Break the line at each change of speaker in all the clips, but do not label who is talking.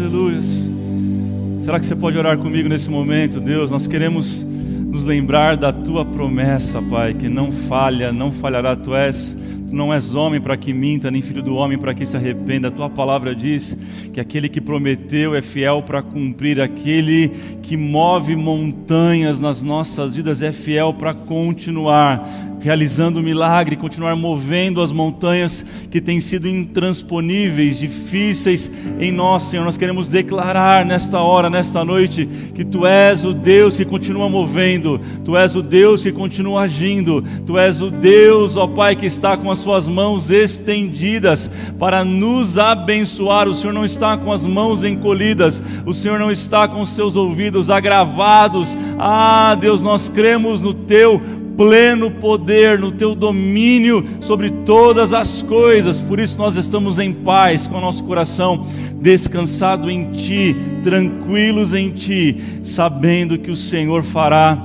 Aleluias. Será que você pode orar comigo nesse momento, Deus? Nós queremos nos lembrar da tua promessa, Pai, que não falha, não falhará. Tu és Tu não és homem para que minta, nem filho do homem para que se arrependa. A tua palavra diz que aquele que prometeu é fiel para cumprir, aquele que move montanhas nas nossas vidas é fiel para continuar realizando o milagre, continuar movendo as montanhas que têm sido intransponíveis, difíceis em nós, Senhor. Nós queremos declarar nesta hora, nesta noite, que Tu és o Deus que continua movendo, Tu és o Deus que continua agindo, Tu és o Deus, ó Pai, que está com as Suas mãos estendidas para nos abençoar. O Senhor não está com as mãos encolhidas, o Senhor não está com os seus ouvidos agravados. Ah, Deus, nós cremos no Teu pleno poder, no teu domínio sobre todas as coisas. Por isso nós estamos em paz, com o nosso coração descansado em ti, tranquilos em ti, sabendo que o Senhor fará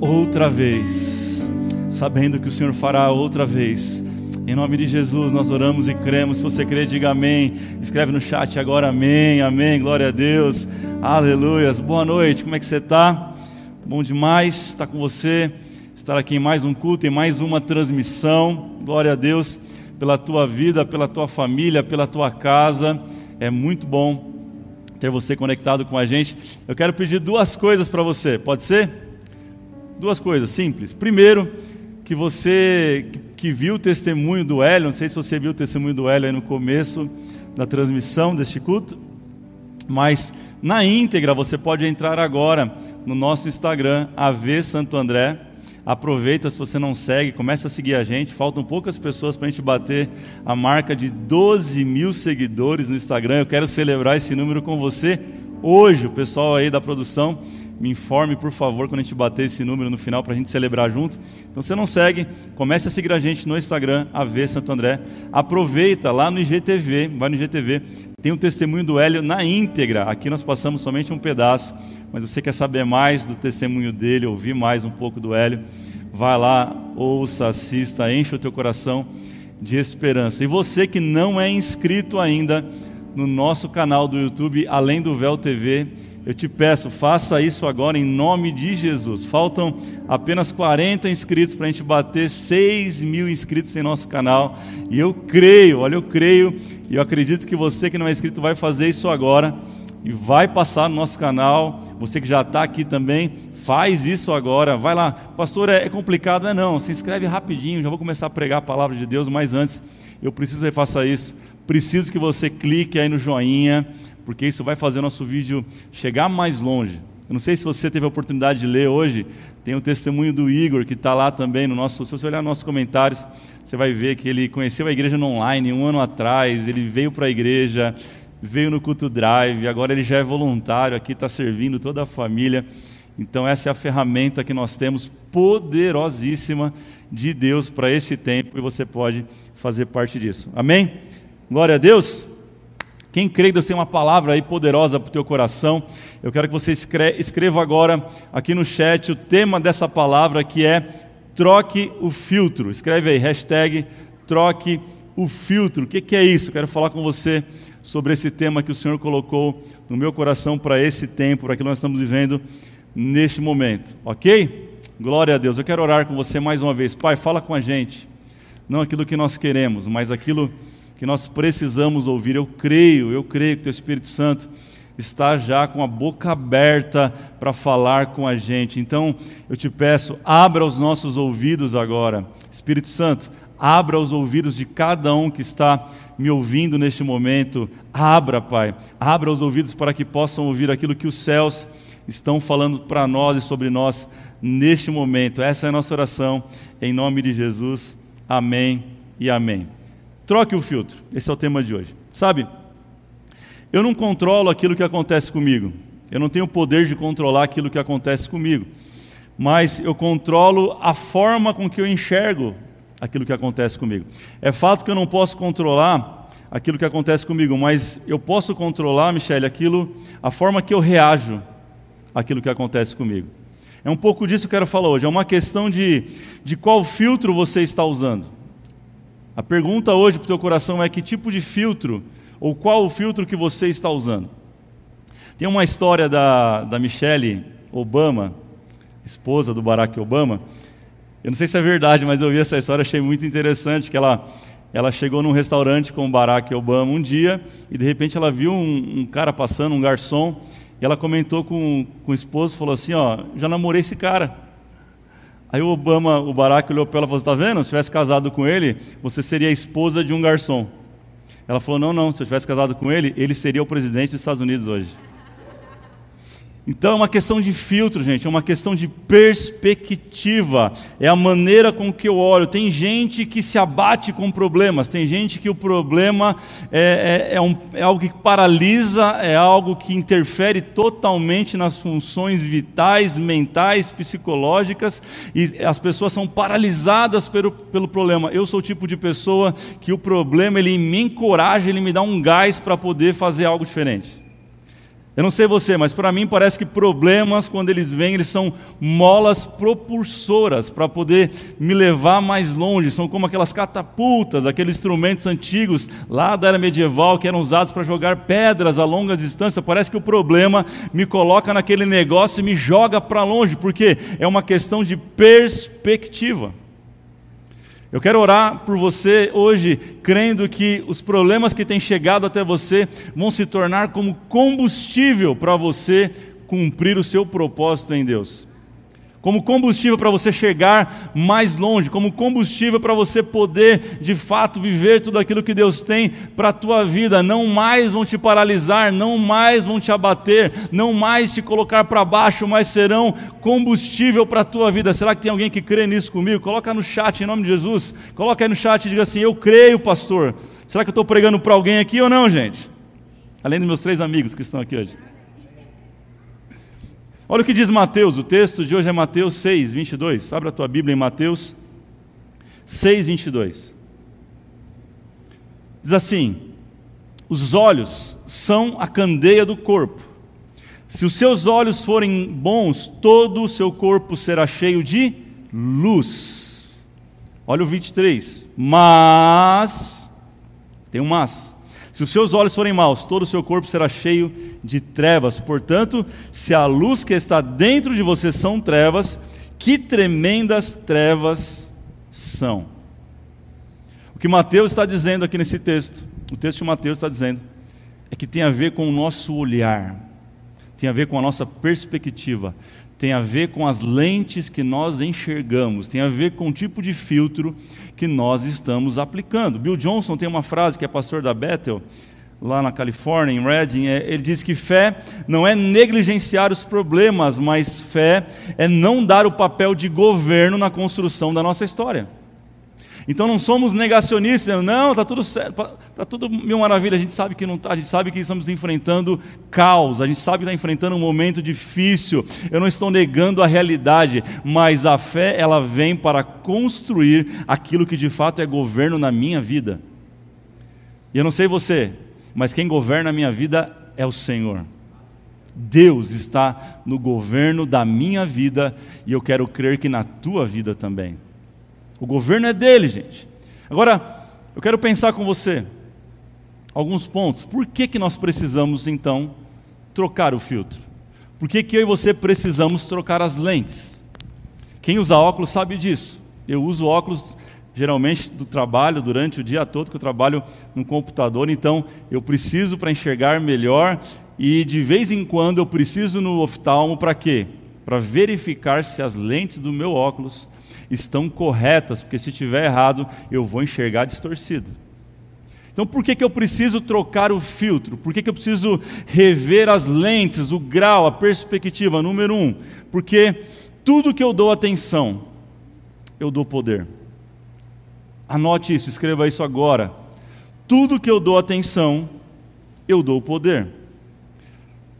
outra vez. Sabendo que o Senhor fará outra vez. Em nome de Jesus nós oramos e cremos. Se você crê, diga amém. Escreve no chat agora amém, amém. Glória a Deus. Aleluias. Boa noite. Como é que você está? Bom demais estar com você estar aqui em mais um culto, em mais uma transmissão. Glória a Deus pela tua vida, pela tua família, pela tua casa. É muito bom ter você conectado com a gente. Eu quero pedir duas coisas para você, pode ser? Duas coisas simples. Primeiro, que você que viu o testemunho do Hélio, não sei se você viu o testemunho do Hélio aí no começo da transmissão deste culto, mas na íntegra você pode entrar agora no nosso Instagram, AV Santo André Aproveita se você não segue, começa a seguir a gente. Faltam poucas pessoas para a gente bater a marca de 12 mil seguidores no Instagram. Eu quero celebrar esse número com você hoje. O pessoal aí da produção me informe, por favor, quando a gente bater esse número no final para a gente celebrar junto. Então, se você não segue, comece a seguir a gente no Instagram, AV Santo André. Aproveita lá no IGTV, vai no IGTV, tem o testemunho do Hélio na íntegra. Aqui nós passamos somente um pedaço, mas você quer saber mais do testemunho dele, ouvir mais um pouco do Hélio, vai lá, ouça, assista, enche o teu coração de esperança. E você que não é inscrito ainda no nosso canal do YouTube, além do Véu TV, eu te peço, faça isso agora em nome de Jesus. Faltam apenas 40 inscritos para a gente bater 6 mil inscritos em nosso canal. E eu creio, olha, eu creio, e eu acredito que você que não é inscrito vai fazer isso agora. E vai passar no nosso canal. Você que já está aqui também, faz isso agora. Vai lá, pastor, é, é complicado, não é não. Se inscreve rapidinho, já vou começar a pregar a palavra de Deus, mas antes eu preciso que faça isso. Preciso que você clique aí no joinha porque isso vai fazer nosso vídeo chegar mais longe. Eu não sei se você teve a oportunidade de ler hoje, tem o testemunho do Igor, que está lá também no nosso. Se você olhar nos nossos comentários, você vai ver que ele conheceu a igreja no online um ano atrás, ele veio para a igreja, veio no culto drive, agora ele já é voluntário aqui, está servindo toda a família. Então, essa é a ferramenta que nós temos poderosíssima de Deus para esse tempo e você pode fazer parte disso. Amém? Glória a Deus. Quem crê que Deus tem uma palavra aí poderosa para o teu coração, eu quero que você escreva agora aqui no chat o tema dessa palavra que é troque o filtro. Escreve aí, hashtag troque o filtro. O que, que é isso? Eu quero falar com você sobre esse tema que o Senhor colocou no meu coração para esse tempo, para que nós estamos vivendo neste momento, ok? Glória a Deus. Eu quero orar com você mais uma vez. Pai, fala com a gente. Não aquilo que nós queremos, mas aquilo que que nós precisamos ouvir. Eu creio, eu creio que o Espírito Santo está já com a boca aberta para falar com a gente. Então, eu te peço, abra os nossos ouvidos agora. Espírito Santo, abra os ouvidos de cada um que está me ouvindo neste momento. Abra, Pai, abra os ouvidos para que possam ouvir aquilo que os céus estão falando para nós e sobre nós neste momento. Essa é a nossa oração, em nome de Jesus. Amém e amém. Troque o filtro. Esse é o tema de hoje. Sabe, eu não controlo aquilo que acontece comigo. Eu não tenho o poder de controlar aquilo que acontece comigo. Mas eu controlo a forma com que eu enxergo aquilo que acontece comigo. É fato que eu não posso controlar aquilo que acontece comigo, mas eu posso controlar, Michele, aquilo, a forma que eu reajo àquilo que acontece comigo. É um pouco disso que eu quero falar hoje. É uma questão de, de qual filtro você está usando. A pergunta hoje para o teu coração é que tipo de filtro, ou qual o filtro que você está usando? Tem uma história da, da Michelle Obama, esposa do Barack Obama. Eu não sei se é verdade, mas eu vi essa história, achei muito interessante, que ela, ela chegou num restaurante com o Barack Obama um dia e de repente ela viu um, um cara passando, um garçom, e ela comentou com, com o esposo, falou assim, ó, já namorei esse cara. Aí o Obama, o Barack olhou para ela e falou, está vendo? Se tivesse casado com ele, você seria a esposa de um garçom. Ela falou, não, não, se eu tivesse casado com ele, ele seria o presidente dos Estados Unidos hoje. Então é uma questão de filtro, gente, é uma questão de perspectiva, é a maneira com que eu olho. Tem gente que se abate com problemas, tem gente que o problema é, é, é, um, é algo que paralisa, é algo que interfere totalmente nas funções vitais, mentais, psicológicas, e as pessoas são paralisadas pelo, pelo problema. Eu sou o tipo de pessoa que o problema ele me encoraja, ele me dá um gás para poder fazer algo diferente. Eu não sei você, mas para mim parece que problemas, quando eles vêm, eles são molas propulsoras para poder me levar mais longe. São como aquelas catapultas, aqueles instrumentos antigos lá da era medieval que eram usados para jogar pedras a longa distância. Parece que o problema me coloca naquele negócio e me joga para longe, porque é uma questão de perspectiva. Eu quero orar por você hoje, crendo que os problemas que têm chegado até você vão se tornar como combustível para você cumprir o seu propósito em Deus como combustível para você chegar mais longe, como combustível para você poder de fato viver tudo aquilo que Deus tem para a tua vida. Não mais vão te paralisar, não mais vão te abater, não mais te colocar para baixo, mas serão combustível para a tua vida. Será que tem alguém que crê nisso comigo? Coloca no chat em nome de Jesus. Coloca aí no chat e diga assim: Eu creio, pastor. Será que eu estou pregando para alguém aqui ou não, gente? Além dos meus três amigos que estão aqui hoje. Olha o que diz Mateus, o texto de hoje é Mateus 6, 22. Abra a tua Bíblia em Mateus 6, 22. Diz assim: Os olhos são a candeia do corpo. Se os seus olhos forem bons, todo o seu corpo será cheio de luz. Olha o 23. Mas, tem um mas. Se os seus olhos forem maus, todo o seu corpo será cheio de trevas. Portanto, se a luz que está dentro de você são trevas, que tremendas trevas são. O que Mateus está dizendo aqui nesse texto, o texto de Mateus está dizendo, é que tem a ver com o nosso olhar, tem a ver com a nossa perspectiva, tem a ver com as lentes que nós enxergamos, tem a ver com o tipo de filtro que nós estamos aplicando. Bill Johnson tem uma frase que é pastor da Bethel, lá na Califórnia, em Redding, é, ele diz que fé não é negligenciar os problemas, mas fé é não dar o papel de governo na construção da nossa história. Então não somos negacionistas, não, está tudo certo, está tudo mil maravilha, a gente sabe que não está, a gente sabe que estamos enfrentando caos, a gente sabe que está enfrentando um momento difícil, eu não estou negando a realidade, mas a fé ela vem para construir aquilo que de fato é governo na minha vida. E eu não sei você, mas quem governa a minha vida é o Senhor. Deus está no governo da minha vida e eu quero crer que na tua vida também. O governo é dele, gente. Agora, eu quero pensar com você alguns pontos. Por que, que nós precisamos, então, trocar o filtro? Por que, que eu e você precisamos trocar as lentes? Quem usa óculos sabe disso. Eu uso óculos geralmente do trabalho durante o dia todo, que eu trabalho no computador, então eu preciso para enxergar melhor e de vez em quando eu preciso no oftalmo para quê? Para verificar se as lentes do meu óculos estão corretas, porque se estiver errado, eu vou enxergar distorcido. Então, por que, que eu preciso trocar o filtro? Por que, que eu preciso rever as lentes, o grau, a perspectiva? Número um, porque tudo que eu dou atenção, eu dou poder. Anote isso, escreva isso agora. Tudo que eu dou atenção, eu dou poder.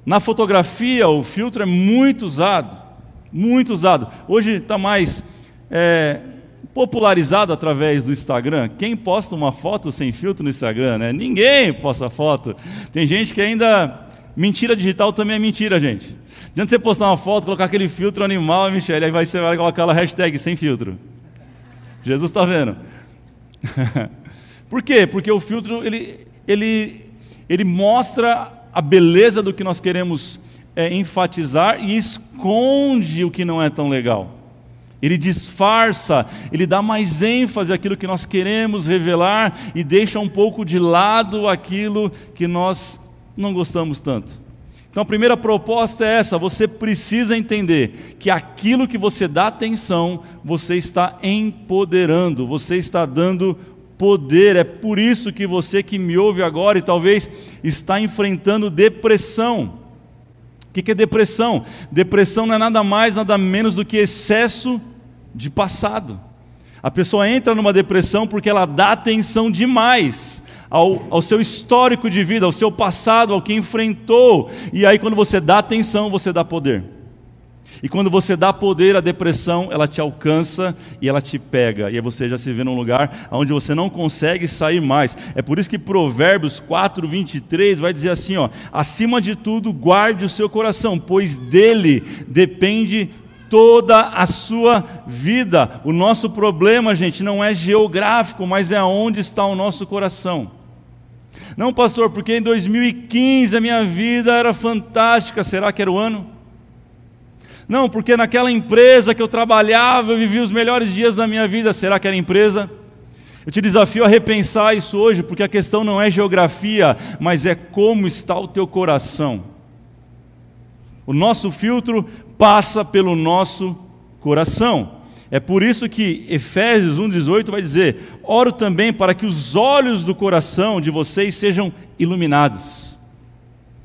Na fotografia, o filtro é muito usado, muito usado. Hoje está mais é, popularizado através do Instagram. Quem posta uma foto sem filtro no Instagram? Né? Ninguém posta foto. Tem gente que ainda. Mentira digital também é mentira, gente. Adianta você postar uma foto, colocar aquele filtro animal, Michele, aí você vai colocar lá hashtag sem filtro. Jesus está vendo. Por quê? Porque o filtro ele, ele, ele mostra a beleza do que nós queremos é, enfatizar e esconde o que não é tão legal. Ele disfarça, ele dá mais ênfase àquilo que nós queremos revelar e deixa um pouco de lado aquilo que nós não gostamos tanto. Então a primeira proposta é essa: você precisa entender que aquilo que você dá atenção, você está empoderando, você está dando poder. É por isso que você que me ouve agora e talvez está enfrentando depressão. O que é depressão? Depressão não é nada mais, nada menos do que excesso de passado. A pessoa entra numa depressão porque ela dá atenção demais ao, ao seu histórico de vida, ao seu passado, ao que enfrentou. E aí, quando você dá atenção, você dá poder. E quando você dá poder à depressão, ela te alcança e ela te pega. E aí você já se vê num lugar onde você não consegue sair mais. É por isso que Provérbios 4, 23 vai dizer assim: ó, acima de tudo, guarde o seu coração, pois dele depende toda a sua vida. O nosso problema, gente, não é geográfico, mas é onde está o nosso coração. Não, pastor, porque em 2015 a minha vida era fantástica. Será que era o ano? Não, porque naquela empresa que eu trabalhava, eu vivi os melhores dias da minha vida. Será que era empresa? Eu te desafio a repensar isso hoje, porque a questão não é geografia, mas é como está o teu coração. O nosso filtro passa pelo nosso coração. É por isso que Efésios 1,18 vai dizer: Oro também para que os olhos do coração de vocês sejam iluminados.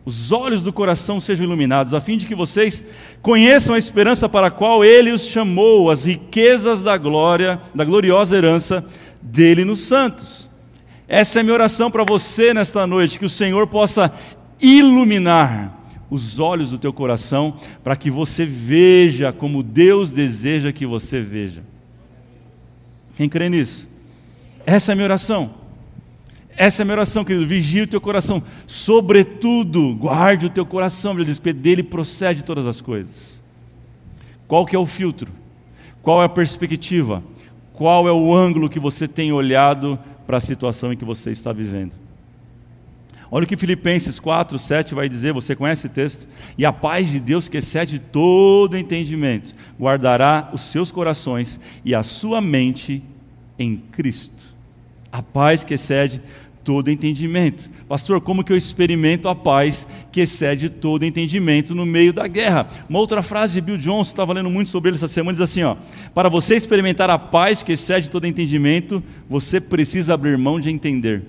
Os olhos do coração sejam iluminados, a fim de que vocês conheçam a esperança para a qual Ele os chamou, as riquezas da glória, da gloriosa herança dele nos santos. Essa é a minha oração para você nesta noite, que o Senhor possa iluminar os olhos do teu coração para que você veja como Deus deseja que você veja. Quem crê nisso? Essa é a minha oração. Essa é a minha oração, querido. Vigie o teu coração. Sobretudo, guarde o teu coração. Ele diz que dele procede todas as coisas. Qual que é o filtro? Qual é a perspectiva? Qual é o ângulo que você tem olhado para a situação em que você está vivendo? Olha o que Filipenses 4, 7 vai dizer, você conhece o texto? E a paz de Deus, que excede todo entendimento, guardará os seus corações e a sua mente em Cristo. A paz que excede todo entendimento. Pastor, como que eu experimento a paz que excede todo entendimento no meio da guerra? Uma outra frase de Bill Johnson, estava lendo muito sobre ele essa semana, diz assim: ó, para você experimentar a paz que excede todo entendimento, você precisa abrir mão de entender.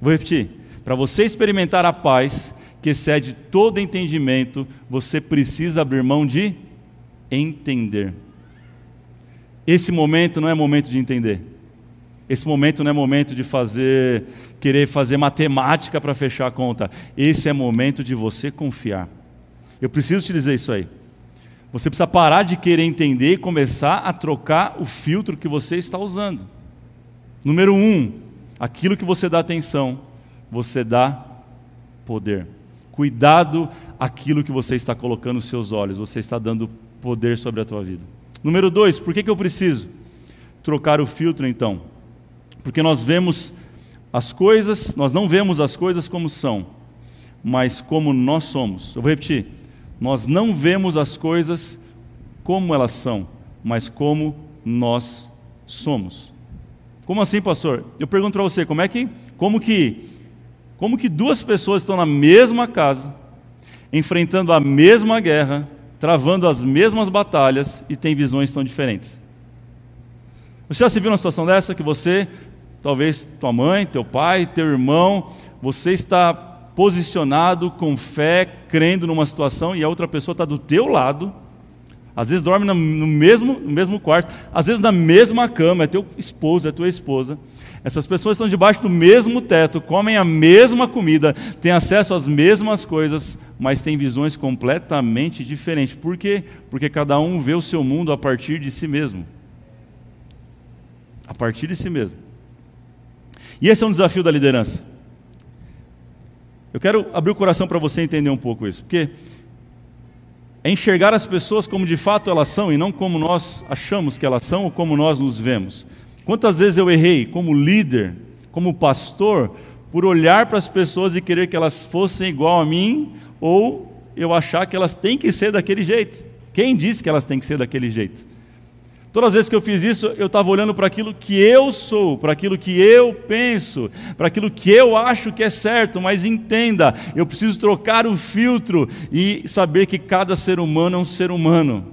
Vou repetir. Para você experimentar a paz que excede todo entendimento, você precisa abrir mão de entender. Esse momento não é momento de entender. Esse momento não é momento de fazer, querer fazer matemática para fechar a conta. Esse é momento de você confiar. Eu preciso te dizer isso aí. Você precisa parar de querer entender e começar a trocar o filtro que você está usando. Número um, aquilo que você dá atenção, você dá poder. Cuidado aquilo que você está colocando nos seus olhos, você está dando poder sobre a tua vida. Número dois, por que, que eu preciso trocar o filtro então? Porque nós vemos as coisas, nós não vemos as coisas como são, mas como nós somos. Eu vou repetir. Nós não vemos as coisas como elas são, mas como nós somos. Como assim, pastor? Eu pergunto para você, como é que, como que, como que duas pessoas estão na mesma casa, enfrentando a mesma guerra, travando as mesmas batalhas e têm visões tão diferentes? Você já se viu numa situação dessa que você, talvez tua mãe, teu pai, teu irmão, você está posicionado com fé, crendo numa situação e a outra pessoa está do teu lado às vezes dorme no mesmo, no mesmo quarto, às vezes na mesma cama, é teu esposo, é tua esposa. Essas pessoas estão debaixo do mesmo teto, comem a mesma comida, têm acesso às mesmas coisas, mas têm visões completamente diferentes. Por quê? Porque cada um vê o seu mundo a partir de si mesmo. A partir de si mesmo. E esse é um desafio da liderança. Eu quero abrir o coração para você entender um pouco isso, porque é enxergar as pessoas como de fato elas são e não como nós achamos que elas são ou como nós nos vemos. Quantas vezes eu errei como líder, como pastor, por olhar para as pessoas e querer que elas fossem igual a mim, ou eu achar que elas têm que ser daquele jeito. Quem disse que elas têm que ser daquele jeito? Todas as vezes que eu fiz isso, eu estava olhando para aquilo que eu sou, para aquilo que eu penso, para aquilo que eu acho que é certo, mas entenda, eu preciso trocar o filtro e saber que cada ser humano é um ser humano.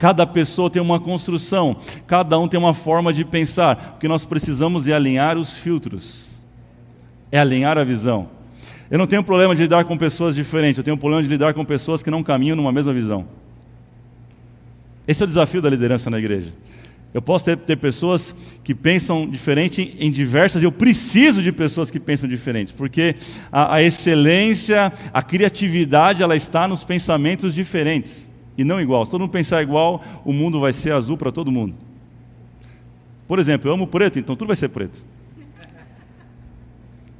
Cada pessoa tem uma construção, cada um tem uma forma de pensar. O que nós precisamos é alinhar os filtros, é alinhar a visão. Eu não tenho problema de lidar com pessoas diferentes, eu tenho problema de lidar com pessoas que não caminham numa mesma visão. Esse é o desafio da liderança na igreja. Eu posso ter, ter, pessoas que pensam diferente em diversas, eu preciso de pessoas que pensam diferentes, porque a, a, excelência, a criatividade, ela está nos pensamentos diferentes e não igual. Se todo mundo pensar igual, o mundo vai ser azul para todo mundo. Por exemplo, eu amo preto, então tudo vai ser preto.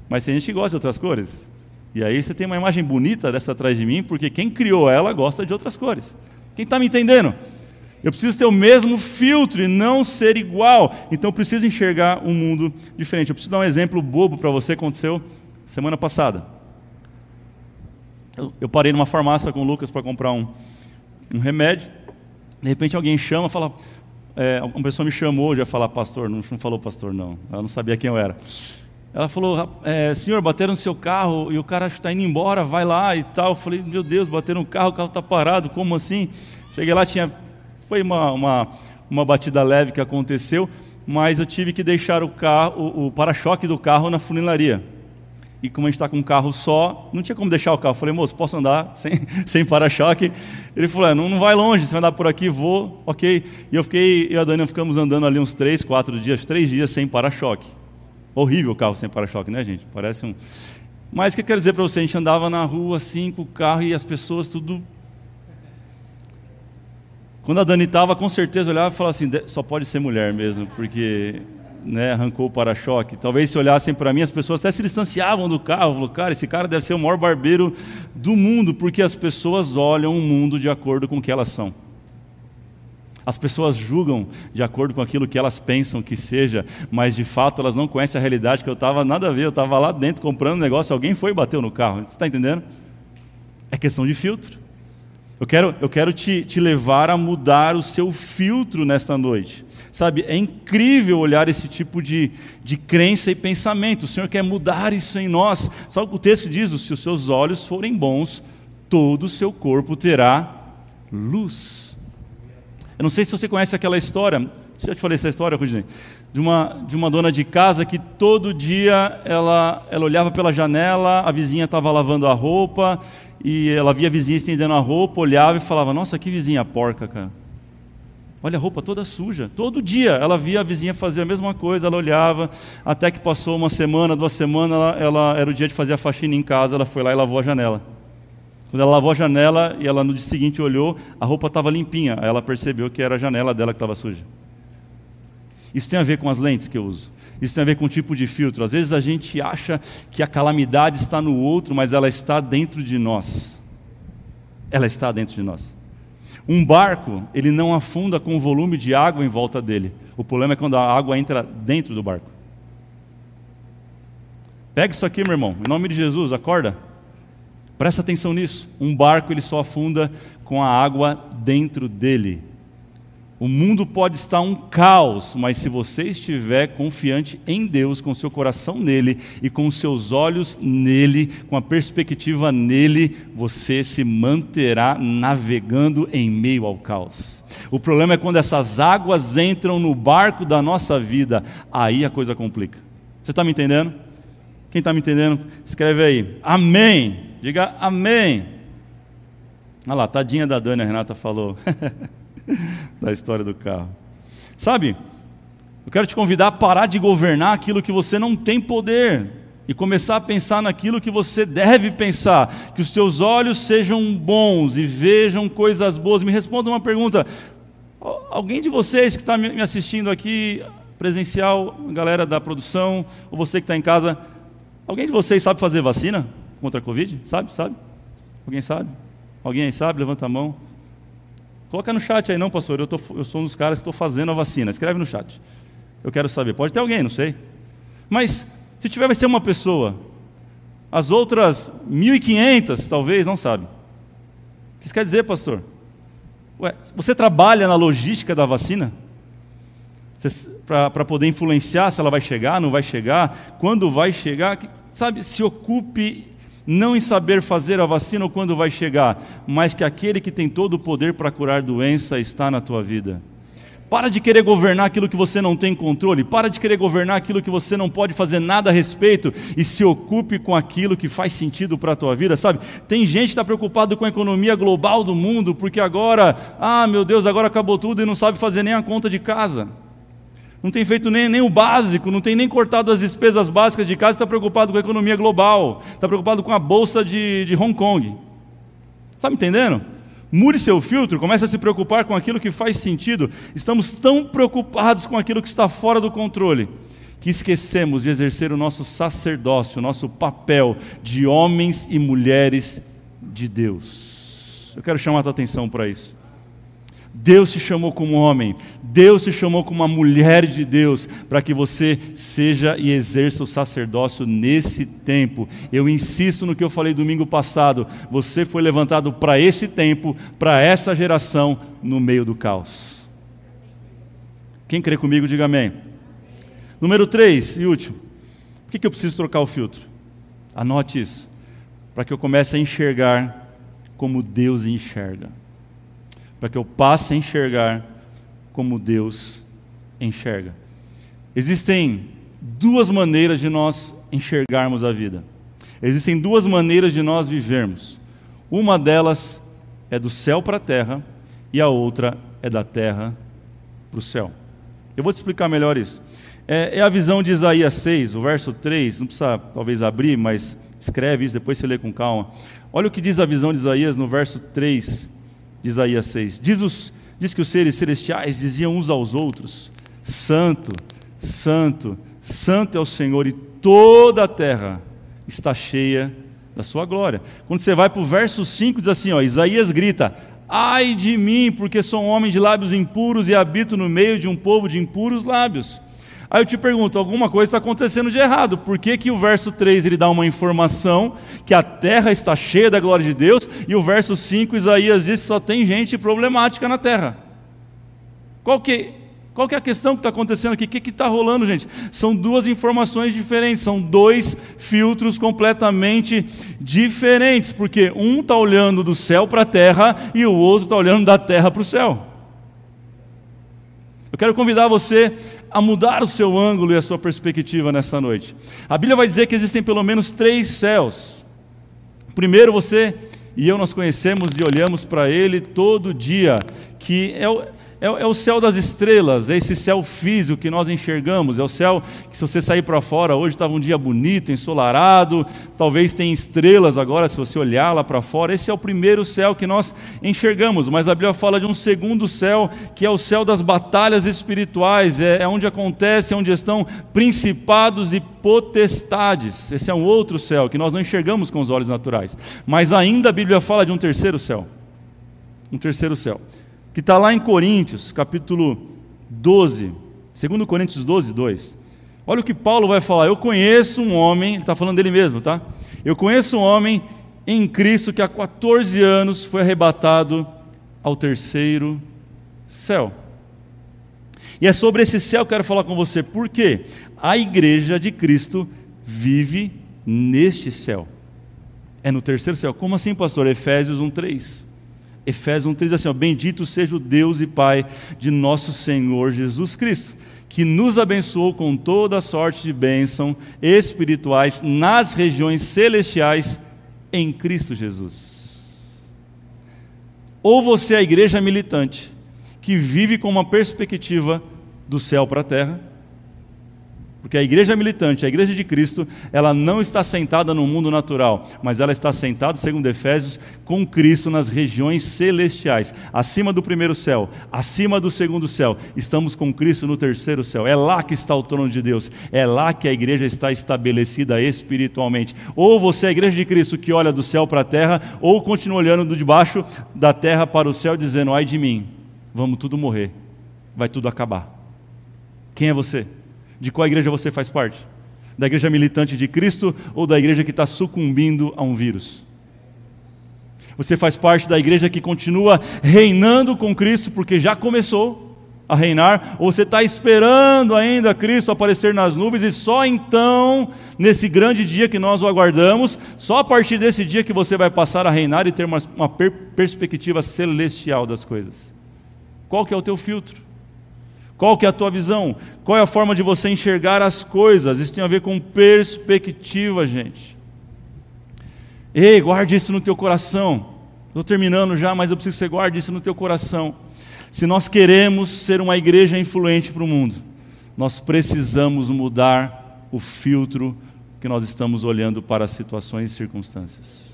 Mas tem gente que gosta de outras cores. E aí você tem uma imagem bonita dessa atrás de mim, porque quem criou ela gosta de outras cores. Quem está me entendendo? Eu preciso ter o mesmo filtro e não ser igual. Então eu preciso enxergar um mundo diferente. Eu preciso dar um exemplo bobo para você aconteceu semana passada. Eu, eu, parei numa farmácia com o Lucas para comprar um, um remédio. De repente alguém chama, fala, é, uma pessoa me chamou, já falar pastor, não, não falou pastor não, ela não sabia quem eu era. Ela falou, é, senhor, bateram no seu carro e o cara está indo embora, vai lá e tal. Eu falei, meu Deus, bateram no carro, o carro está parado, como assim? Cheguei lá, tinha foi uma, uma, uma batida leve que aconteceu, mas eu tive que deixar o, carro, o, para-choque do carro na funilaria. E como a gente está com um carro só, não tinha como deixar o carro. Eu falei, moço, posso andar sem, sem para-choque? Ele falou, é, não, não vai longe, você vai andar por aqui, vou, ok. E eu fiquei, eu e a Dani ficamos andando ali uns três, quatro dias, três dias sem para-choque. Horrível o carro sem para-choque, né, gente? Parece um. Mas o que eu quero dizer para você? A gente andava na rua assim com o carro e as pessoas tudo quando a Dani estava, com certeza olhava e falava assim: só pode ser mulher mesmo, porque né, arrancou o para-choque. Talvez se olhassem para mim, as pessoas até se distanciavam do carro. Falou, cara, esse cara deve ser o maior barbeiro do mundo, porque as pessoas olham o mundo de acordo com o que elas são. As pessoas julgam de acordo com aquilo que elas pensam que seja, mas de fato elas não conhecem a realidade que eu estava nada a ver. Eu estava lá dentro comprando um negócio, alguém foi e bateu no carro. Você está entendendo? É questão de filtro. Eu quero, eu quero te, te levar a mudar o seu filtro nesta noite. Sabe, é incrível olhar esse tipo de, de crença e pensamento. O Senhor quer mudar isso em nós. Só o texto diz: se os seus olhos forem bons, todo o seu corpo terá luz. Eu não sei se você conhece aquela história. Já te falei essa história, Rudinei? De uma, de uma dona de casa que todo dia ela, ela olhava pela janela, a vizinha estava lavando a roupa e ela via a vizinha estendendo a roupa, olhava e falava: Nossa, que vizinha porca, cara. Olha a roupa toda suja. Todo dia ela via a vizinha fazer a mesma coisa, ela olhava, até que passou uma semana, duas semanas, ela, ela, era o dia de fazer a faxina em casa, ela foi lá e lavou a janela. Quando ela lavou a janela e ela no dia seguinte olhou, a roupa estava limpinha. Aí ela percebeu que era a janela dela que estava suja. Isso tem a ver com as lentes que eu uso. Isso tem a ver com o tipo de filtro. Às vezes a gente acha que a calamidade está no outro, mas ela está dentro de nós. Ela está dentro de nós. Um barco, ele não afunda com o volume de água em volta dele. O problema é quando a água entra dentro do barco. Pega isso aqui, meu irmão, em nome de Jesus, acorda. Presta atenção nisso. Um barco ele só afunda com a água dentro dele. O mundo pode estar um caos, mas se você estiver confiante em Deus, com seu coração nele e com seus olhos nele, com a perspectiva nele, você se manterá navegando em meio ao caos. O problema é quando essas águas entram no barco da nossa vida, aí a coisa complica. Você está me entendendo? Quem está me entendendo, escreve aí. Amém. Diga amém. Olha lá, tadinha da Dani, a Renata falou. da história do carro. Sabe, eu quero te convidar a parar de governar aquilo que você não tem poder e começar a pensar naquilo que você deve pensar, que os teus olhos sejam bons e vejam coisas boas. Me responda uma pergunta: alguém de vocês que está me assistindo aqui, presencial, galera da produção, ou você que está em casa, alguém de vocês sabe fazer vacina contra a Covid? Sabe? Sabe? Alguém sabe? Alguém aí sabe? Levanta a mão. Coloca no chat aí, não, pastor. Eu, tô, eu sou um dos caras que estou fazendo a vacina. Escreve no chat. Eu quero saber. Pode ter alguém, não sei. Mas Se tiver, vai ser uma pessoa. As outras 1.500, talvez, não sabe. O que isso quer dizer, pastor? Ué, você trabalha na logística da vacina? Para poder influenciar se ela vai chegar, não vai chegar, quando vai chegar, sabe, se ocupe não em saber fazer a vacina ou quando vai chegar, mas que aquele que tem todo o poder para curar doença está na tua vida. Para de querer governar aquilo que você não tem controle, para de querer governar aquilo que você não pode fazer nada a respeito e se ocupe com aquilo que faz sentido para a tua vida, sabe? Tem gente que está preocupado com a economia global do mundo, porque agora, ah meu Deus, agora acabou tudo e não sabe fazer nem a conta de casa não tem feito nem, nem o básico, não tem nem cortado as despesas básicas de casa, está preocupado com a economia global, está preocupado com a bolsa de, de Hong Kong. Está me entendendo? Mure seu filtro, comece a se preocupar com aquilo que faz sentido. Estamos tão preocupados com aquilo que está fora do controle que esquecemos de exercer o nosso sacerdócio, o nosso papel de homens e mulheres de Deus. Eu quero chamar a tua atenção para isso. Deus te chamou como homem, Deus te chamou como uma mulher de Deus, para que você seja e exerça o sacerdócio nesse tempo. Eu insisto no que eu falei domingo passado: você foi levantado para esse tempo, para essa geração, no meio do caos. Quem crê comigo, diga amém. Número 3 e último: por que eu preciso trocar o filtro? Anote isso, para que eu comece a enxergar como Deus enxerga para que eu passe a enxergar como Deus enxerga. Existem duas maneiras de nós enxergarmos a vida. Existem duas maneiras de nós vivermos. Uma delas é do céu para a terra e a outra é da terra para o céu. Eu vou te explicar melhor isso. É, é, a visão de Isaías 6, o verso 3, não precisa talvez abrir, mas escreve isso, depois você lê com calma. Olha o que diz a visão de Isaías no verso 3 de Isaías 6. Diz, os, diz que os seres celestiais diziam uns aos outros: Santo, Santo, Santo é o Senhor, e toda a terra está cheia da sua glória. Quando você vai para o verso 5, diz assim: ó, Isaías grita: Ai de mim, porque sou um homem de lábios impuros e habito no meio de um povo de impuros lábios. Aí eu te pergunto, alguma coisa está acontecendo de errado. Por que, que o verso 3 ele dá uma informação que a terra está cheia da glória de Deus e o verso 5 Isaías diz que só tem gente problemática na terra? Qual que, qual que é a questão que está acontecendo aqui? O que está rolando, gente? São duas informações diferentes, são dois filtros completamente diferentes, porque um está olhando do céu para a terra e o outro está olhando da terra para o céu. Eu quero convidar você a mudar o seu ângulo e a sua perspectiva nessa noite. A Bíblia vai dizer que existem pelo menos três céus. Primeiro, você e eu nós conhecemos e olhamos para ele todo dia, que é o é, é o céu das estrelas, é esse céu físico que nós enxergamos, é o céu que, se você sair para fora, hoje estava um dia bonito, ensolarado, talvez tenha estrelas agora, se você olhar lá para fora. Esse é o primeiro céu que nós enxergamos, mas a Bíblia fala de um segundo céu, que é o céu das batalhas espirituais, é, é onde acontece, é onde estão principados e potestades. Esse é um outro céu que nós não enxergamos com os olhos naturais, mas ainda a Bíblia fala de um terceiro céu. Um terceiro céu que está lá em Coríntios, capítulo 12, 2 Coríntios 12, 2. Olha o que Paulo vai falar. Eu conheço um homem, ele está falando dele mesmo, tá? Eu conheço um homem em Cristo que há 14 anos foi arrebatado ao terceiro céu. E é sobre esse céu que eu quero falar com você, porque a igreja de Cristo vive neste céu. É no terceiro céu. Como assim, pastor? Efésios 1:3. Efésios 1,3 assim: ó, Bendito seja o Deus e Pai de nosso Senhor Jesus Cristo, que nos abençoou com toda sorte de bênção espirituais nas regiões celestiais em Cristo Jesus. Ou você é a igreja militante, que vive com uma perspectiva do céu para a terra, porque a igreja militante, a igreja de Cristo, ela não está sentada no mundo natural, mas ela está sentada, segundo Efésios, com Cristo nas regiões celestiais, acima do primeiro céu, acima do segundo céu. Estamos com Cristo no terceiro céu. É lá que está o trono de Deus. É lá que a igreja está estabelecida espiritualmente. Ou você é a igreja de Cristo que olha do céu para a terra, ou continua olhando de baixo da terra para o céu dizendo: "Ai de mim, vamos tudo morrer. Vai tudo acabar". Quem é você? De qual igreja você faz parte? Da igreja militante de Cristo ou da igreja que está sucumbindo a um vírus? Você faz parte da igreja que continua reinando com Cristo porque já começou a reinar, ou você está esperando ainda Cristo aparecer nas nuvens e só então, nesse grande dia que nós o aguardamos, só a partir desse dia que você vai passar a reinar e ter uma, uma per perspectiva celestial das coisas. Qual que é o teu filtro? Qual que é a tua visão? Qual é a forma de você enxergar as coisas? Isso tem a ver com perspectiva, gente. Ei, guarde isso no teu coração. Estou terminando já, mas eu preciso que você guarde isso no teu coração. Se nós queremos ser uma igreja influente para o mundo, nós precisamos mudar o filtro que nós estamos olhando para as situações e circunstâncias.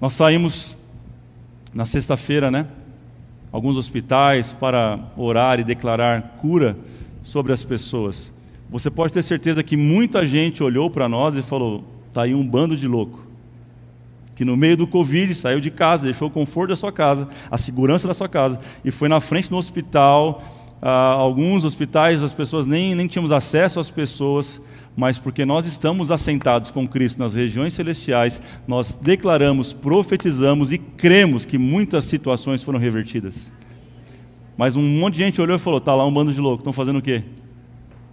Nós saímos na sexta-feira, né? Alguns hospitais para orar e declarar cura sobre as pessoas. Você pode ter certeza que muita gente olhou para nós e falou: está aí um bando de louco que no meio do Covid saiu de casa, deixou o conforto da sua casa, a segurança da sua casa, e foi na frente do hospital. Ah, alguns hospitais as pessoas nem, nem tínhamos acesso às pessoas, mas porque nós estamos assentados com Cristo nas regiões celestiais, nós declaramos, profetizamos e cremos que muitas situações foram revertidas. Mas um monte de gente olhou e falou: está lá um bando de loucos, estão fazendo o quê?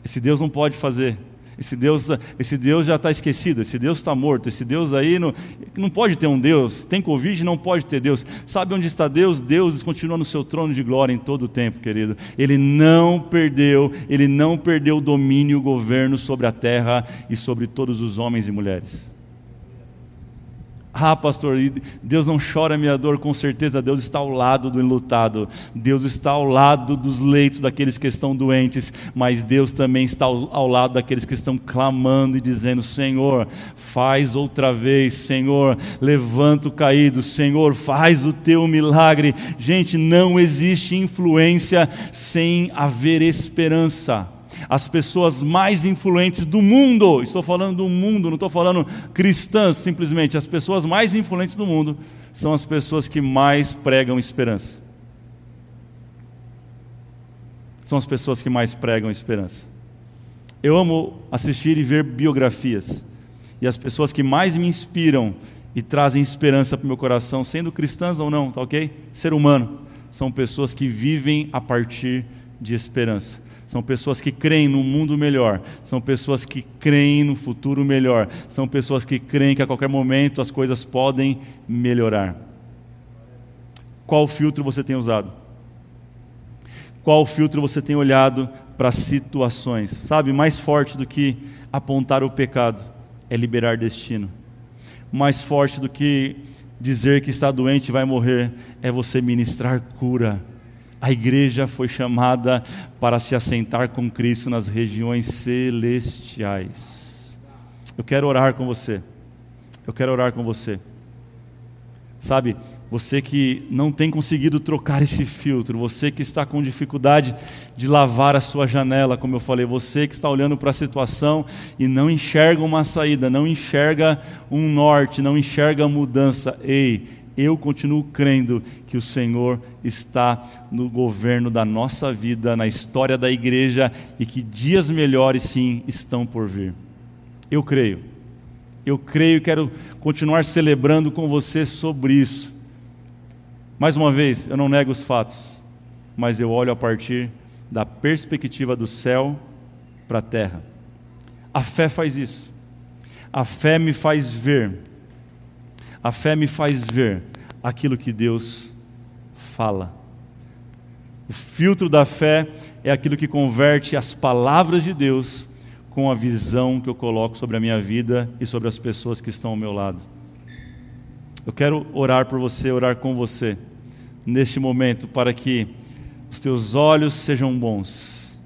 Esse Deus não pode fazer. Esse Deus, esse Deus já está esquecido, esse Deus está morto, esse Deus aí não, não pode ter um Deus. Tem Covid, não pode ter Deus. Sabe onde está Deus? Deus continua no seu trono de glória em todo o tempo, querido. Ele não perdeu, ele não perdeu o domínio e o governo sobre a terra e sobre todos os homens e mulheres. Ah, pastor, Deus não chora a minha dor, com certeza Deus está ao lado do enlutado, Deus está ao lado dos leitos daqueles que estão doentes, mas Deus também está ao, ao lado daqueles que estão clamando e dizendo: Senhor, faz outra vez, Senhor, levanta o caído, Senhor, faz o teu milagre. Gente, não existe influência sem haver esperança as pessoas mais influentes do mundo, estou falando do mundo, não estou falando cristãs simplesmente, as pessoas mais influentes do mundo são as pessoas que mais pregam esperança. São as pessoas que mais pregam esperança. Eu amo assistir e ver biografias. E as pessoas que mais me inspiram e trazem esperança para o meu coração, sendo cristãs ou não, tá ok? Ser humano, são pessoas que vivem a partir de esperança. São pessoas que creem no mundo melhor, são pessoas que creem no futuro melhor, são pessoas que creem que a qualquer momento as coisas podem melhorar. Qual filtro você tem usado? Qual filtro você tem olhado para situações? Sabe, mais forte do que apontar o pecado é liberar destino. Mais forte do que dizer que está doente e vai morrer é você ministrar cura a igreja foi chamada para se assentar com Cristo nas regiões celestiais. Eu quero orar com você. Eu quero orar com você. Sabe, você que não tem conseguido trocar esse filtro, você que está com dificuldade de lavar a sua janela, como eu falei, você que está olhando para a situação e não enxerga uma saída, não enxerga um norte, não enxerga mudança. Ei, eu continuo crendo que o Senhor está no governo da nossa vida, na história da igreja e que dias melhores sim estão por vir. Eu creio. Eu creio e quero continuar celebrando com você sobre isso. Mais uma vez, eu não nego os fatos, mas eu olho a partir da perspectiva do céu para a terra. A fé faz isso. A fé me faz ver a fé me faz ver aquilo que Deus fala. O filtro da fé é aquilo que converte as palavras de Deus com a visão que eu coloco sobre a minha vida e sobre as pessoas que estão ao meu lado. Eu quero orar por você, orar com você, neste momento, para que os teus olhos sejam bons,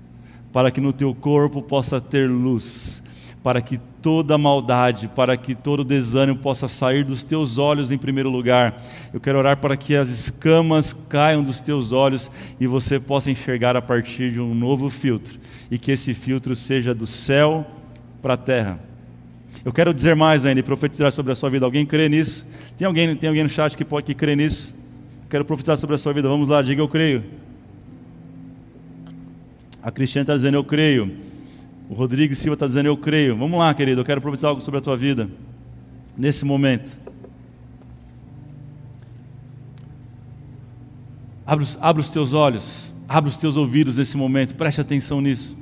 para que no teu corpo possa ter luz, para que toda maldade, para que todo desânimo possa sair dos teus olhos em primeiro lugar. Eu quero orar para que as escamas caiam dos teus olhos e você possa enxergar a partir de um novo filtro e que esse filtro seja do céu para a terra. Eu quero dizer mais ainda e profetizar sobre a sua vida. Alguém crê nisso? Tem alguém, tem alguém no chat que pode que crê nisso? Quero profetizar sobre a sua vida. Vamos lá, diga eu creio. A Cristiane está dizendo eu creio. O Rodrigo Silva está dizendo: Eu creio. Vamos lá, querido, eu quero profetizar algo sobre a tua vida. Nesse momento. Abra, abra os teus olhos, abra os teus ouvidos nesse momento, preste atenção nisso.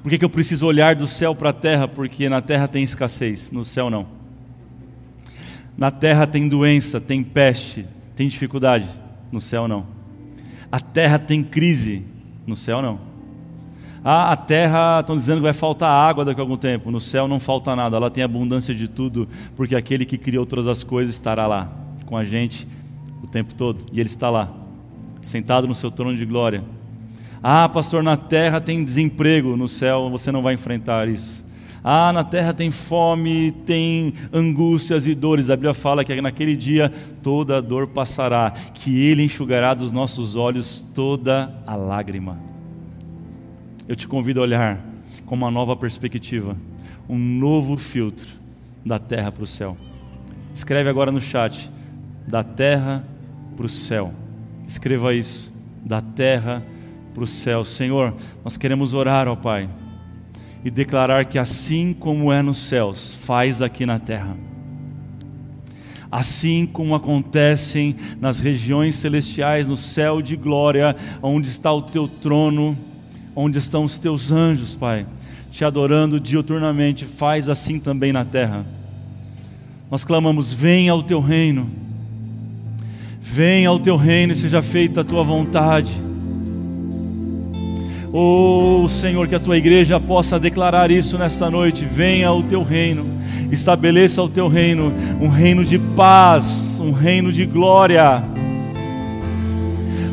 Por que, que eu preciso olhar do céu para a terra? Porque na terra tem escassez, no céu não. Na terra tem doença, tem peste, tem dificuldade, no céu não. A terra tem crise, no céu não. Ah, a terra, estão dizendo que vai faltar água daqui a algum tempo. No céu não falta nada, ela tem abundância de tudo, porque aquele que criou todas as coisas estará lá com a gente o tempo todo, e ele está lá, sentado no seu trono de glória. Ah, pastor, na terra tem desemprego, no céu você não vai enfrentar isso. Ah, na terra tem fome, tem angústias e dores. A Bíblia fala que naquele dia toda dor passará, que Ele enxugará dos nossos olhos toda a lágrima. Eu te convido a olhar com uma nova perspectiva, um novo filtro da terra para o céu. Escreve agora no chat: da terra para o céu. Escreva isso: da terra para o céu. Senhor, nós queremos orar, ó Pai e declarar que assim como é nos céus, faz aqui na terra. Assim como acontecem nas regiões celestiais, no céu de glória, onde está o teu trono, onde estão os teus anjos, Pai, te adorando diuturnamente, faz assim também na terra. Nós clamamos: venha ao teu reino, venha ao teu reino e seja feita a tua vontade Oh Senhor, que a tua igreja possa declarar isso nesta noite. Venha o teu reino, estabeleça o teu reino, um reino de paz, um reino de glória,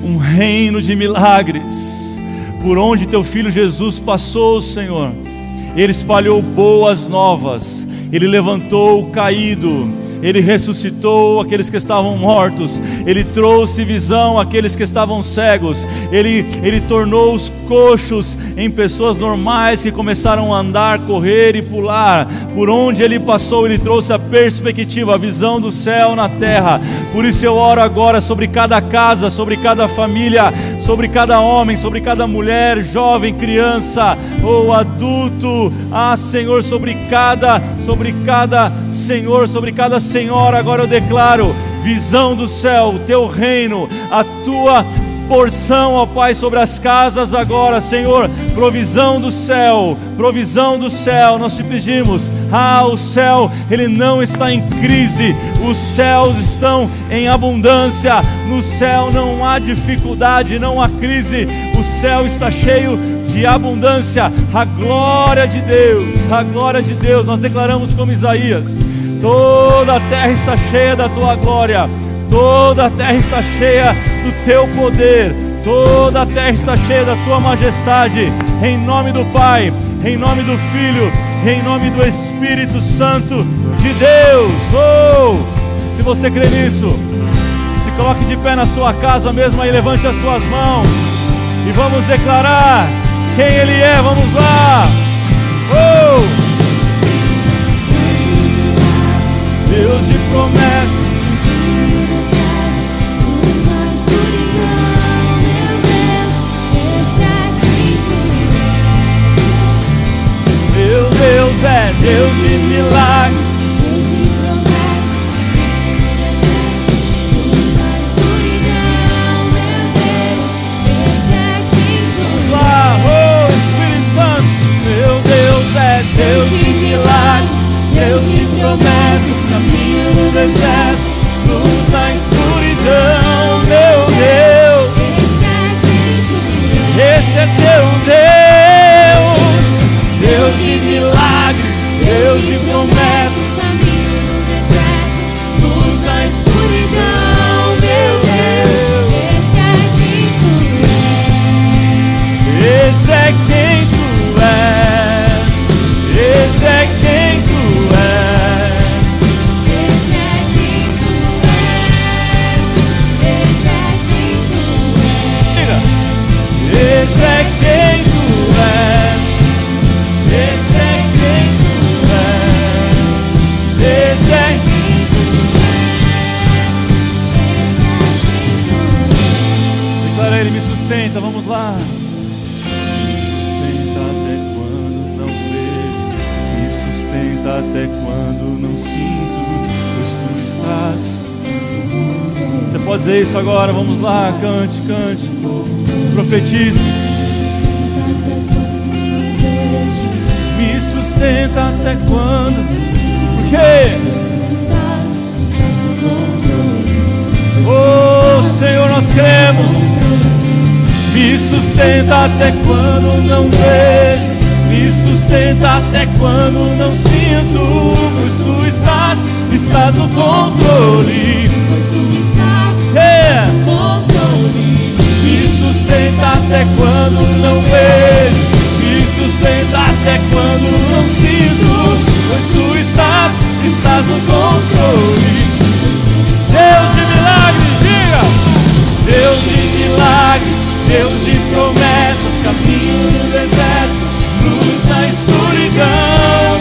um reino de milagres. Por onde teu filho Jesus passou, Senhor, ele espalhou boas novas, ele levantou o caído, ele ressuscitou aqueles que estavam mortos, Ele trouxe visão àqueles que estavam cegos, Ele, ele tornou os coxos em pessoas normais que começaram a andar, correr e pular. Por onde Ele passou, Ele trouxe a perspectiva, a visão do céu na terra. Por isso eu oro agora sobre cada casa, sobre cada família, sobre cada homem, sobre cada mulher, jovem, criança ou adulto. Ah, Senhor, sobre cada, sobre cada Senhor, sobre cada Senhora, agora eu declaro visão do céu, o teu reino, a tua porção, ó Pai, sobre as casas agora, Senhor, provisão do céu, provisão do céu, nós te pedimos. Ah, o céu, ele não está em crise, os céus estão em abundância, no céu não há dificuldade, não há crise, o céu está cheio de abundância, a glória de Deus, a glória de Deus, nós declaramos como Isaías Toda a terra está cheia da tua glória, toda a terra está cheia do teu poder, toda a terra está cheia da tua majestade. Em nome do Pai, em nome do Filho, em nome do Espírito Santo de Deus. Oh! Se você crê nisso, se coloque de pé na sua casa mesmo e levante as suas mãos e vamos declarar quem Ele é. Vamos lá. Oh! Deus de promessas. Profetize. Me sustenta até quando? Por quê? Oh Senhor, nós cremos. Me sustenta até quando não vejo. Me sustenta até quando não sinto. Pois tu estás, estás no controle.
Pois tu estás,
É.
no controle.
Sustenta até quando não vejo. Me sustenta até quando não sinto. Pois tu estás, estás no controle. Deus de milagres, diga! Deus de milagres, Deus de promessas, caminho no deserto, luz na escuridão,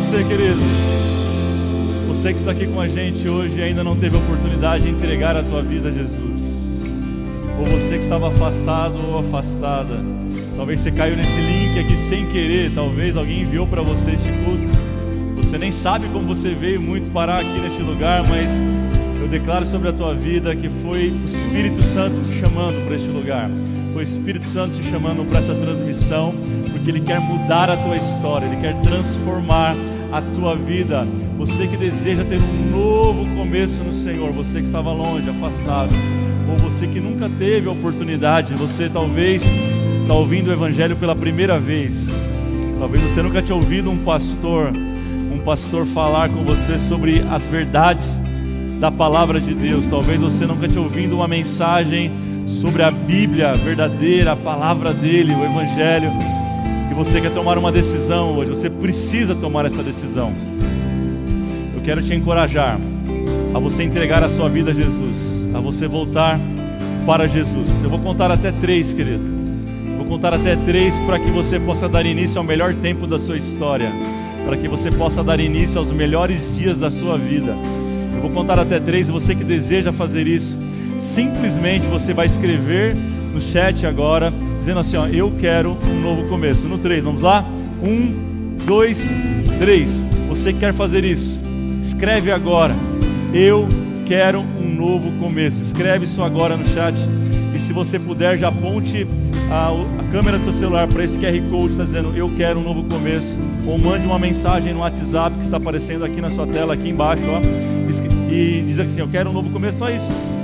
você, querido. Você que está aqui com a gente hoje e ainda não teve oportunidade de entregar a tua vida a Jesus. Ou você que estava afastado ou afastada. Talvez você caiu nesse link aqui sem querer, talvez alguém enviou para você este culto. Você nem sabe como você veio muito parar aqui neste lugar, mas eu declaro sobre a tua vida que foi o Espírito Santo te chamando para este lugar. O Espírito Santo te chamando para essa transmissão, porque Ele quer mudar a tua história, Ele quer transformar a tua vida. Você que deseja ter um novo começo no Senhor, você que estava longe, afastado, ou você que nunca teve a oportunidade, você talvez está ouvindo o Evangelho pela primeira vez. Talvez você nunca tenha ouvido um pastor, um pastor falar com você sobre as verdades da palavra de Deus. Talvez você nunca tenha ouvido uma mensagem sobre a Bíblia verdadeira, a palavra dele, o Evangelho. Que você quer tomar uma decisão hoje, você precisa tomar essa decisão. Eu quero te encorajar a você entregar a sua vida a Jesus, a você voltar para Jesus. Eu vou contar até três, querido. Vou contar até três para que você possa dar início ao melhor tempo da sua história, para que você possa dar início aos melhores dias da sua vida. Eu vou contar até três. Você que deseja fazer isso, simplesmente você vai escrever no chat agora, dizendo assim: ó, Eu quero um novo começo. No três, vamos lá? Um, dois, três. Você que quer fazer isso, escreve agora. Eu quero um novo começo. Escreve isso agora no chat. E se você puder, já aponte a, a câmera do seu celular para esse QR Code, está dizendo eu quero um novo começo. Ou mande uma mensagem no WhatsApp que está aparecendo aqui na sua tela, aqui embaixo, ó. E diz assim: Eu quero um novo começo, só isso.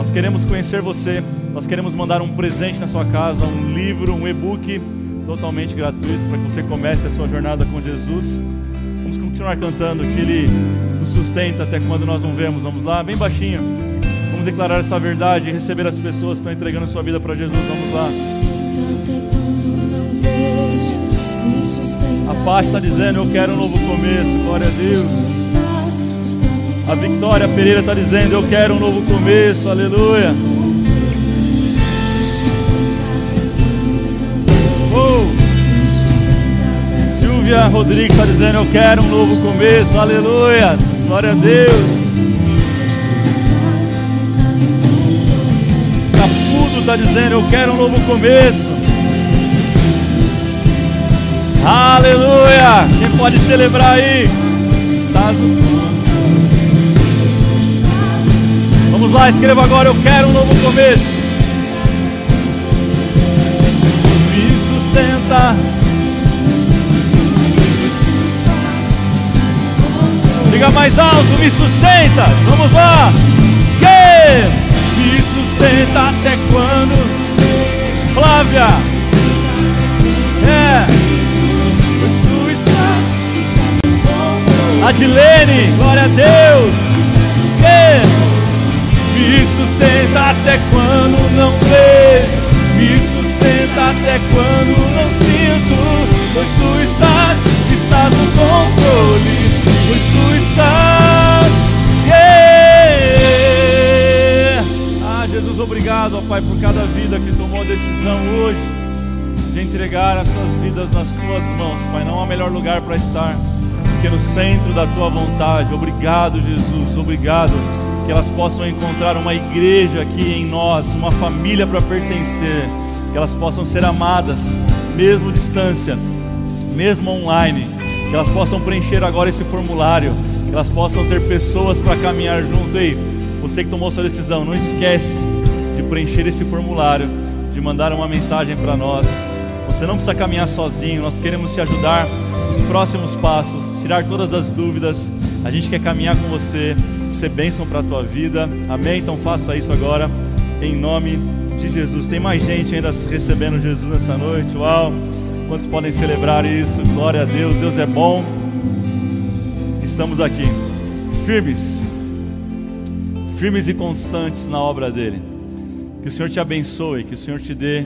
Nós queremos conhecer você. Nós queremos mandar um presente na sua casa, um livro, um e-book totalmente gratuito para que você comece a sua jornada com Jesus. Vamos continuar cantando que Ele nos sustenta até quando nós não vemos. Vamos lá, bem baixinho. Vamos declarar essa verdade e receber as pessoas que estão entregando sua vida para Jesus. Vamos lá.
vejo.
A paz está dizendo: Eu quero um novo começo. Glória a Deus. A Victória Pereira está dizendo: Eu quero um novo começo. Aleluia. Oh. Silvia Rodrigues está dizendo: Eu quero um novo começo. Aleluia. Glória a Deus. Capudo está dizendo: Eu quero um novo começo. Aleluia. Quem pode celebrar aí? Estás Vamos lá, escreva agora: Eu quero um novo começo. Me sustenta. Diga mais alto, me sustenta. Vamos lá. Que me sustenta até quando? Flávia. É. Adilene, glória a Deus. Que me sustenta até quando não vejo. Me sustenta até quando não sinto. Pois tu estás, estás no controle. Pois tu estás. Yeah. Ah, Jesus, obrigado, ó Pai, por cada vida que tomou a decisão hoje de entregar as suas vidas nas tuas mãos, Pai. Não há melhor lugar para estar que no centro da tua vontade. Obrigado, Jesus. Obrigado que elas possam encontrar uma igreja aqui em nós, uma família para pertencer, que elas possam ser amadas, mesmo distância, mesmo online, que elas possam preencher agora esse formulário, que elas possam ter pessoas para caminhar junto. Ei, você que tomou sua decisão, não esquece de preencher esse formulário, de mandar uma mensagem para nós. Você não precisa caminhar sozinho, nós queremos te ajudar nos próximos passos, tirar todas as dúvidas. A gente quer caminhar com você, ser bênção para a tua vida. Amém? Então faça isso agora, em nome de Jesus. Tem mais gente ainda recebendo Jesus nessa noite. Uau! Quantos podem celebrar isso? Glória a Deus, Deus é bom. Estamos aqui, firmes, firmes e constantes na obra dele. Que o Senhor te abençoe, que o Senhor te dê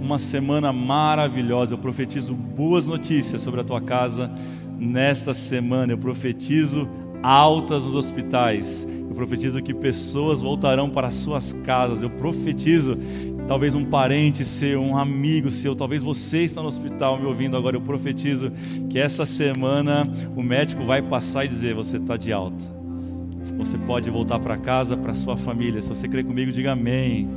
uma semana maravilhosa. Eu profetizo boas notícias sobre a tua casa nesta semana. Eu profetizo altas nos hospitais. Eu profetizo que pessoas voltarão para suas casas. Eu profetizo talvez um parente seu, um amigo seu, talvez você está no hospital me ouvindo agora. Eu profetizo que essa semana o médico vai passar e dizer: você está de alta. Você pode voltar para casa, para sua família. Se você crê comigo, diga amém.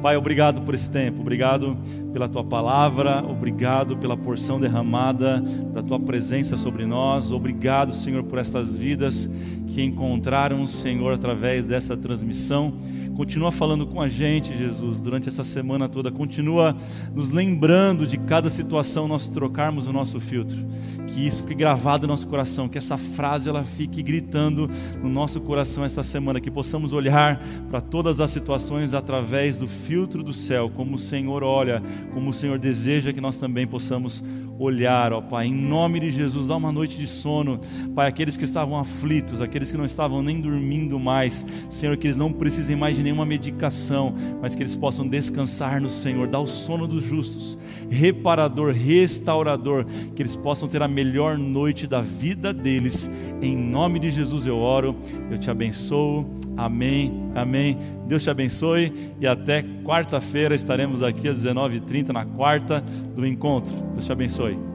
Pai, obrigado por esse tempo, obrigado pela tua palavra, obrigado pela porção derramada da tua presença sobre nós, obrigado, Senhor, por estas vidas que encontraram o Senhor através dessa transmissão. Continua falando com a gente, Jesus, durante essa semana toda. Continua nos lembrando de cada situação nós trocarmos o nosso filtro. Que isso fique gravado no nosso coração, que essa frase ela fique gritando no nosso coração esta semana, que possamos olhar para todas as situações através do filtro do céu, como o Senhor olha, como o Senhor deseja que nós também possamos olhar, ó Pai, em nome de Jesus, dá uma noite de sono, Pai, aqueles que estavam aflitos, aqueles que não estavam nem dormindo mais, Senhor, que eles não precisem mais de nenhuma medicação, mas que eles possam descansar no Senhor, dá o sono dos justos, reparador, restaurador, que eles possam ter a melhor noite da vida deles, em nome de Jesus eu oro, eu te abençoo, amém, amém, Deus te abençoe e até quarta-feira estaremos aqui às 19h30 na quarta do encontro, Deus te abençoe.